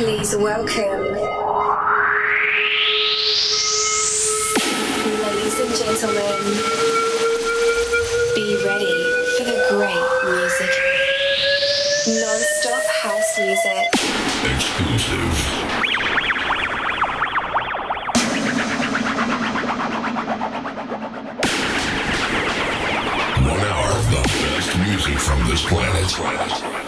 Please welcome. Ladies and gentlemen, be ready for the great music. Non stop house music. Exclusive. One hour of the best music from this planet.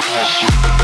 Thank you.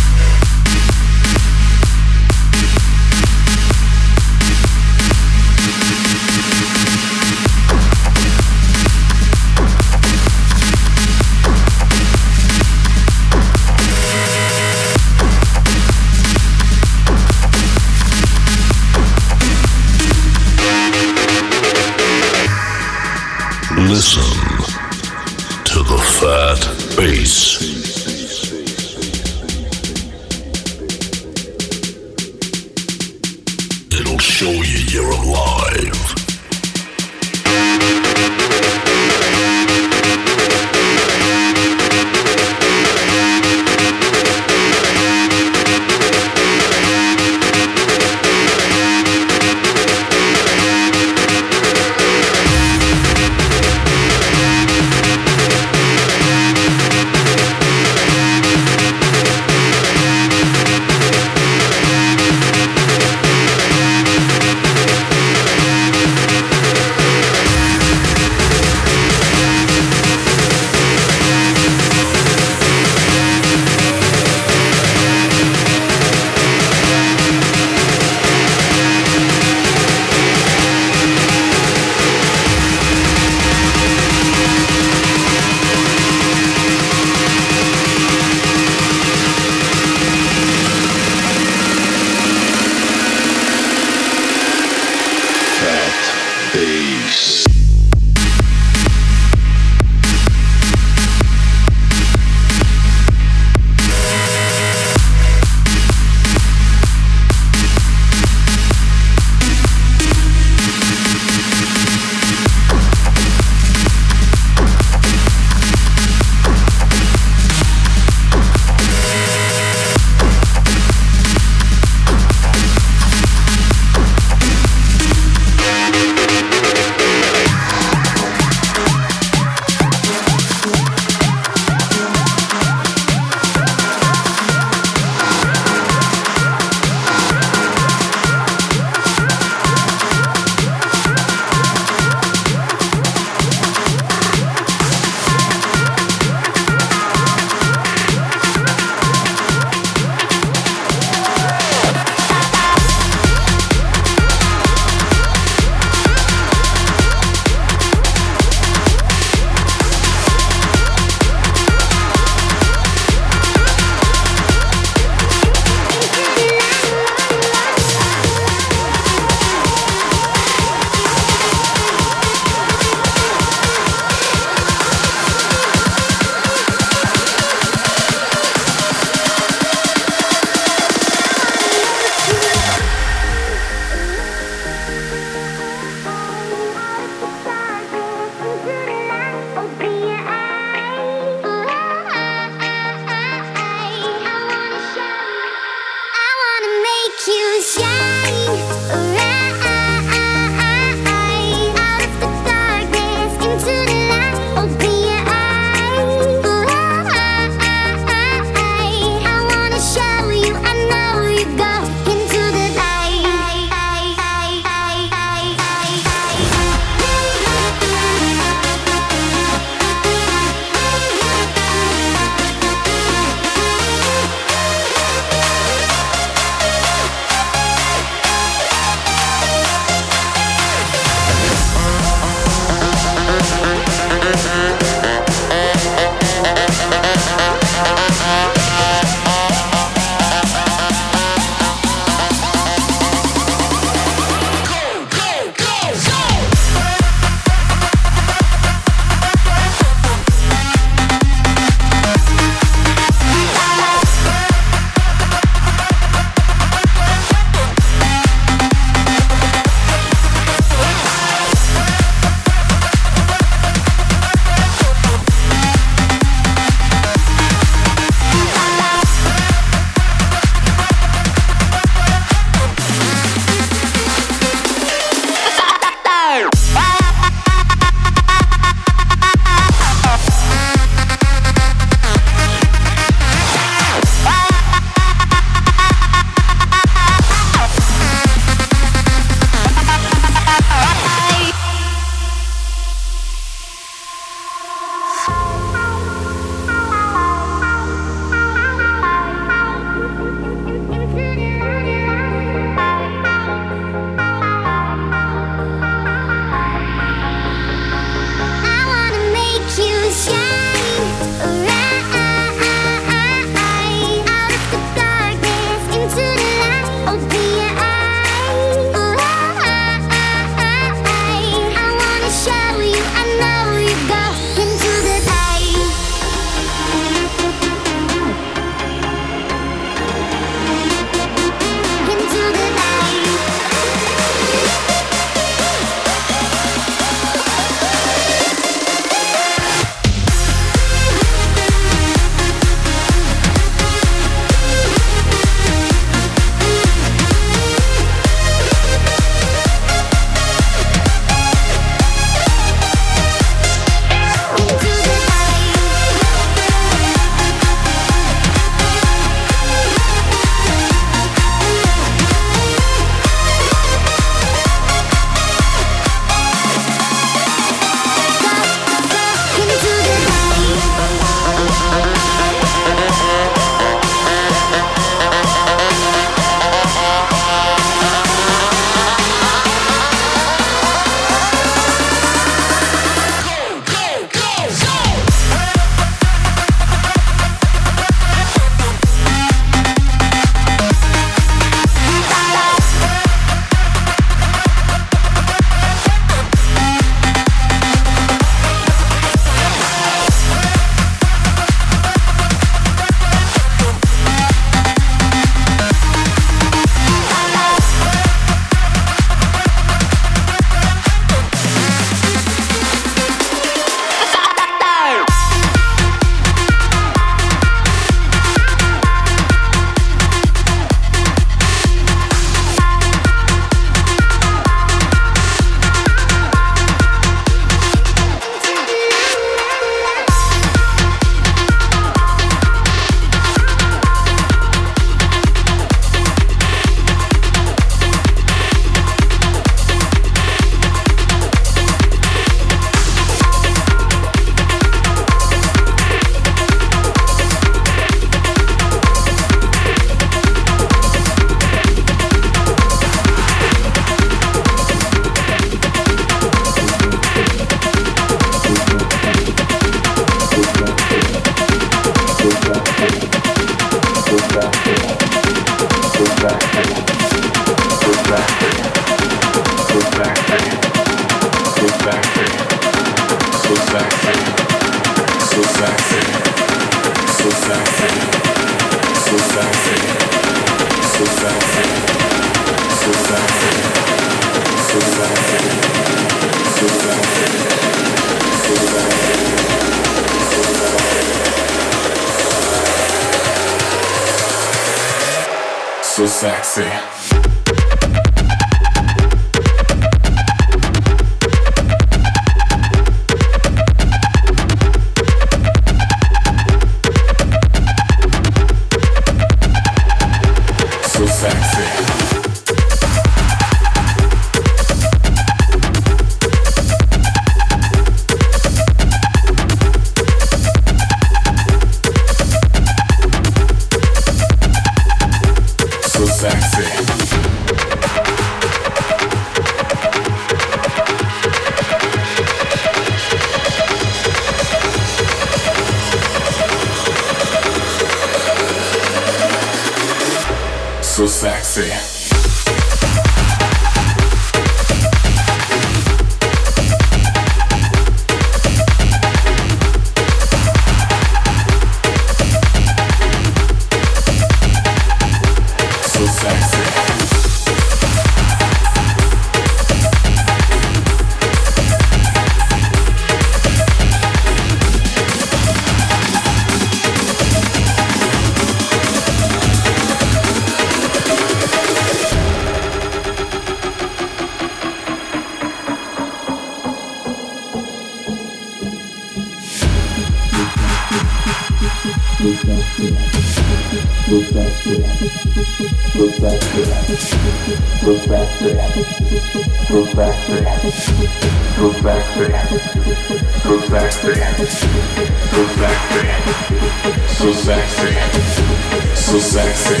sexy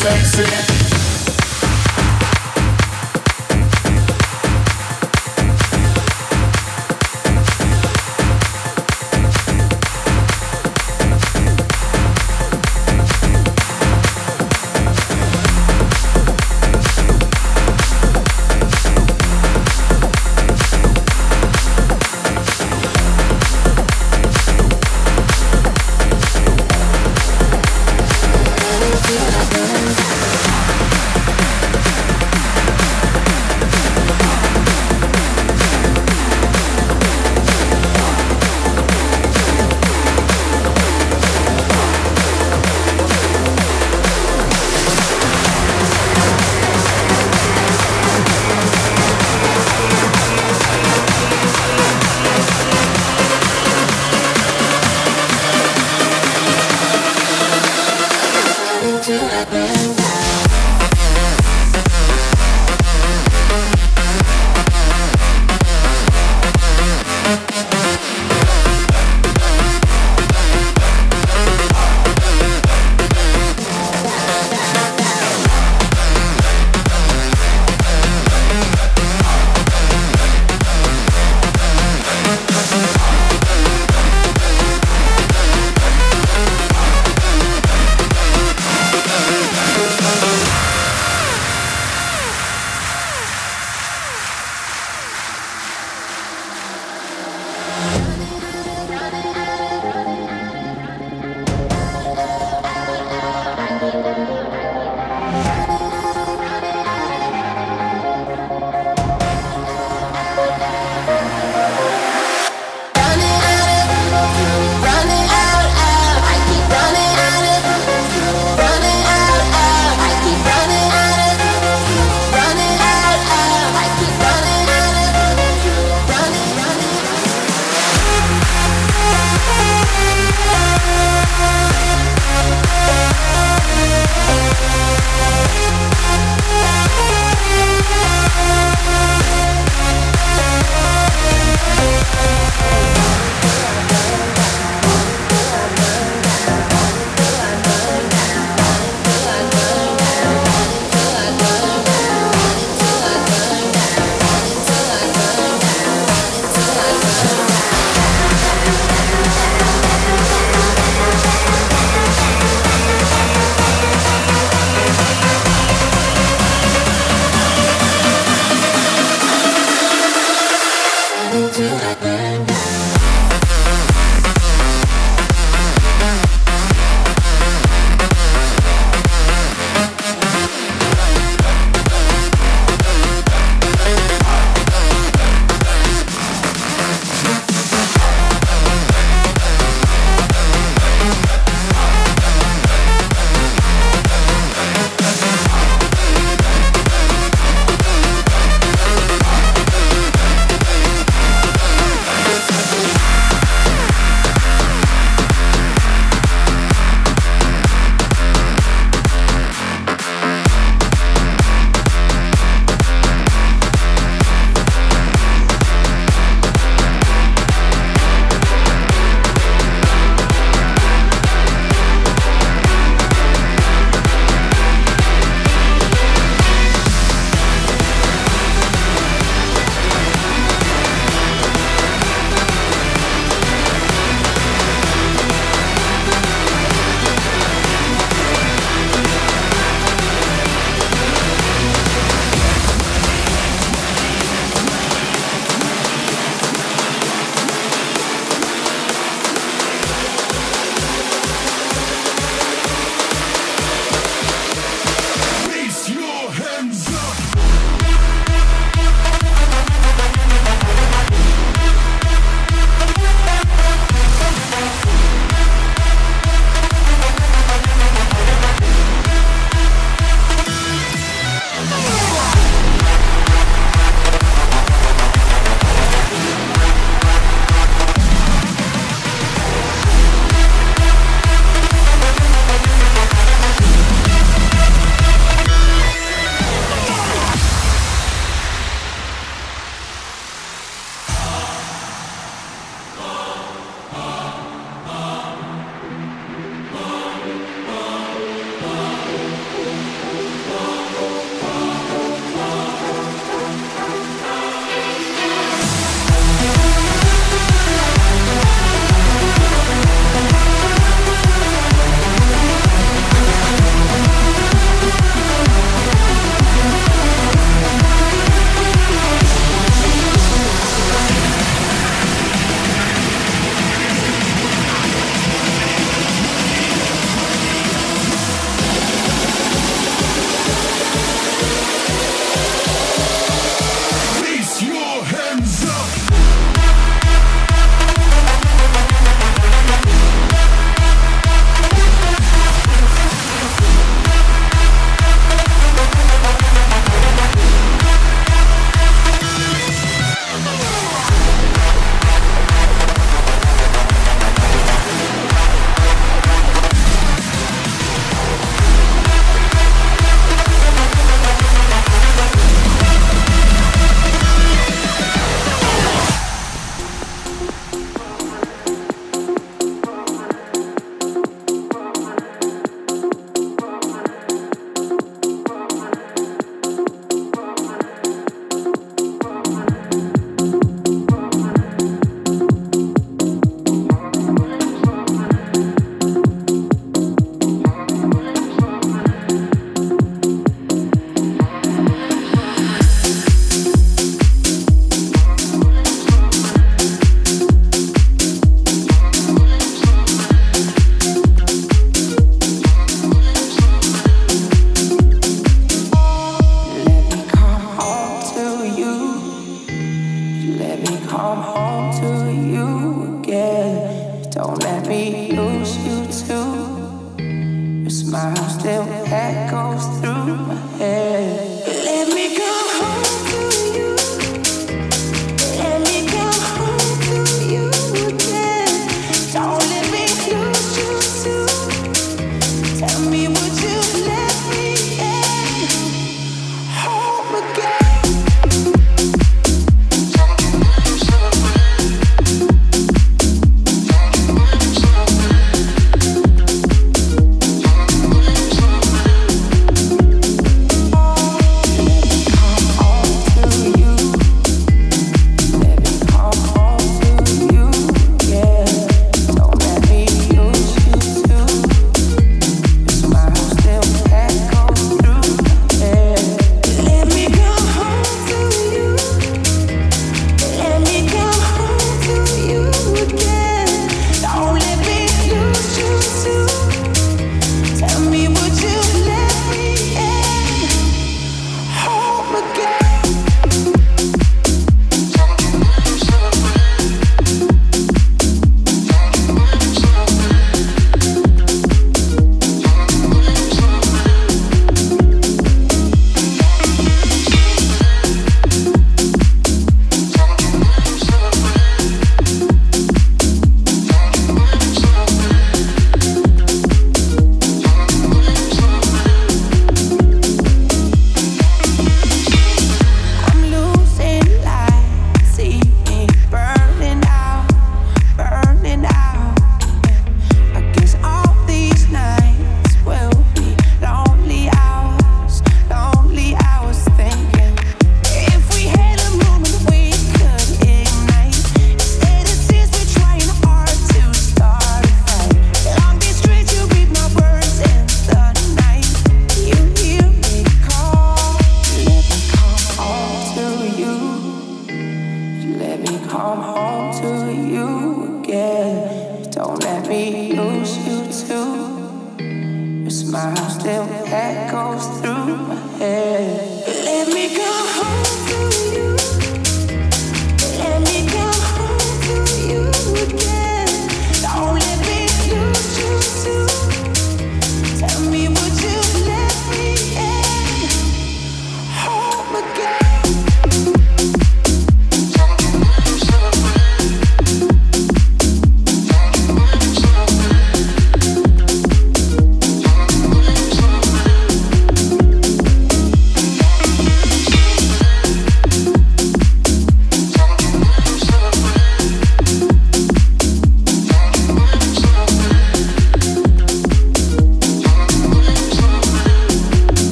sexy.